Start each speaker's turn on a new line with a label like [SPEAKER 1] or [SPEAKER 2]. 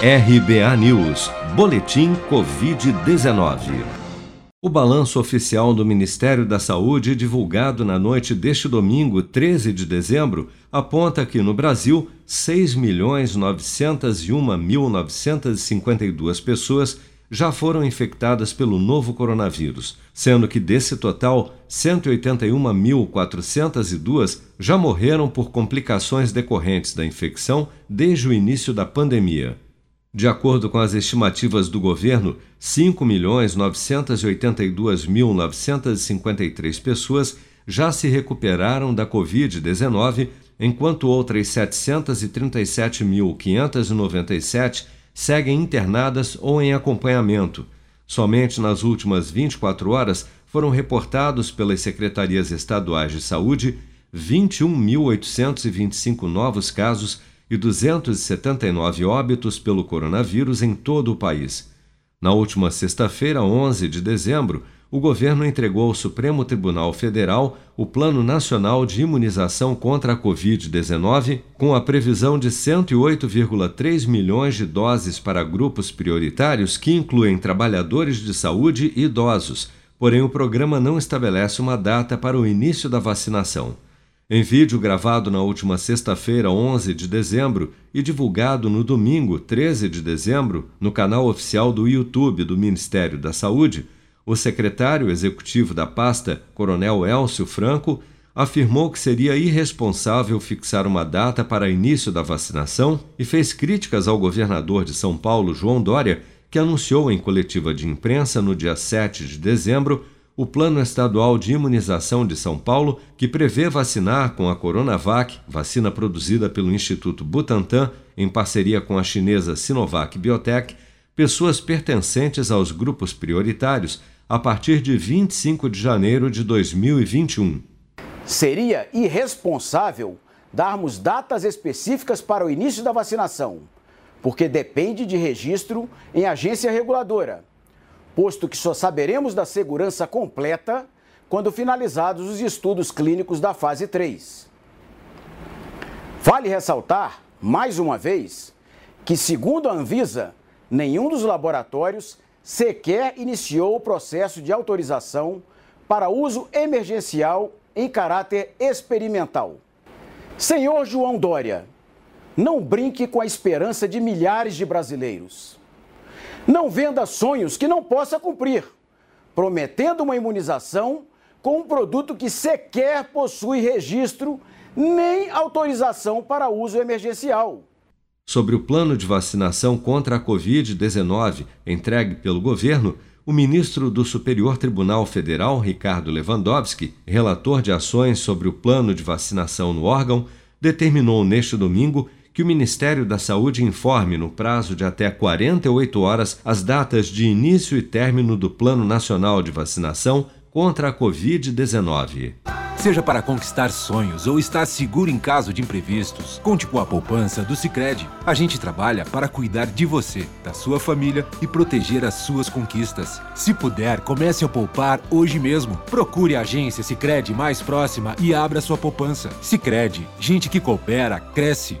[SPEAKER 1] RBA News, Boletim Covid-19. O balanço oficial do Ministério da Saúde, divulgado na noite deste domingo, 13 de dezembro, aponta que no Brasil 6.901.952 pessoas já foram infectadas pelo novo coronavírus, sendo que desse total, 181.402 já morreram por complicações decorrentes da infecção desde o início da pandemia. De acordo com as estimativas do governo, 5.982.953 pessoas já se recuperaram da Covid-19, enquanto outras 737.597 seguem internadas ou em acompanhamento. Somente nas últimas 24 horas foram reportados pelas secretarias estaduais de saúde 21.825 novos casos e 279 óbitos pelo coronavírus em todo o país. Na última sexta-feira, 11 de dezembro, o governo entregou ao Supremo Tribunal Federal o Plano Nacional de Imunização contra a Covid-19, com a previsão de 108,3 milhões de doses para grupos prioritários que incluem trabalhadores de saúde e idosos. Porém, o programa não estabelece uma data para o início da vacinação. Em vídeo gravado na última sexta-feira, 11 de dezembro, e divulgado no domingo, 13 de dezembro, no canal oficial do YouTube do Ministério da Saúde, o secretário executivo da pasta, Coronel Elcio Franco, afirmou que seria irresponsável fixar uma data para início da vacinação e fez críticas ao governador de São Paulo, João Dória, que anunciou em coletiva de imprensa no dia 7 de dezembro o Plano Estadual de Imunização de São Paulo, que prevê vacinar com a Coronavac, vacina produzida pelo Instituto Butantan em parceria com a chinesa Sinovac Biotech, pessoas pertencentes aos grupos prioritários a partir de 25 de janeiro de 2021.
[SPEAKER 2] Seria irresponsável darmos datas específicas para o início da vacinação, porque depende de registro em agência reguladora posto que só saberemos da segurança completa quando finalizados os estudos clínicos da fase 3. Vale ressaltar, mais uma vez, que, segundo a Anvisa, nenhum dos laboratórios sequer iniciou o processo de autorização para uso emergencial em caráter experimental. Senhor João Dória, não brinque com a esperança de milhares de brasileiros. Não venda sonhos que não possa cumprir, prometendo uma imunização com um produto que sequer possui registro nem autorização para uso emergencial.
[SPEAKER 1] Sobre o plano de vacinação contra a Covid-19 entregue pelo governo, o ministro do Superior Tribunal Federal, Ricardo Lewandowski, relator de ações sobre o plano de vacinação no órgão, determinou neste domingo que o Ministério da Saúde informe, no prazo de até 48 horas, as datas de início e término do Plano Nacional de Vacinação contra a Covid-19.
[SPEAKER 3] Seja para conquistar sonhos ou estar seguro em caso de imprevistos, conte com a poupança do Sicredi. A gente trabalha para cuidar de você, da sua família e proteger as suas conquistas. Se puder, comece a poupar hoje mesmo. Procure a agência Sicredi mais próxima e abra sua poupança. Sicredi, gente que coopera cresce